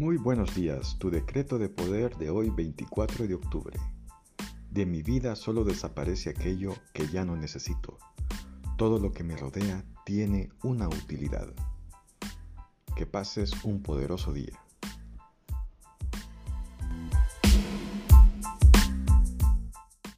Muy buenos días, tu decreto de poder de hoy 24 de octubre. De mi vida solo desaparece aquello que ya no necesito. Todo lo que me rodea tiene una utilidad. Que pases un poderoso día.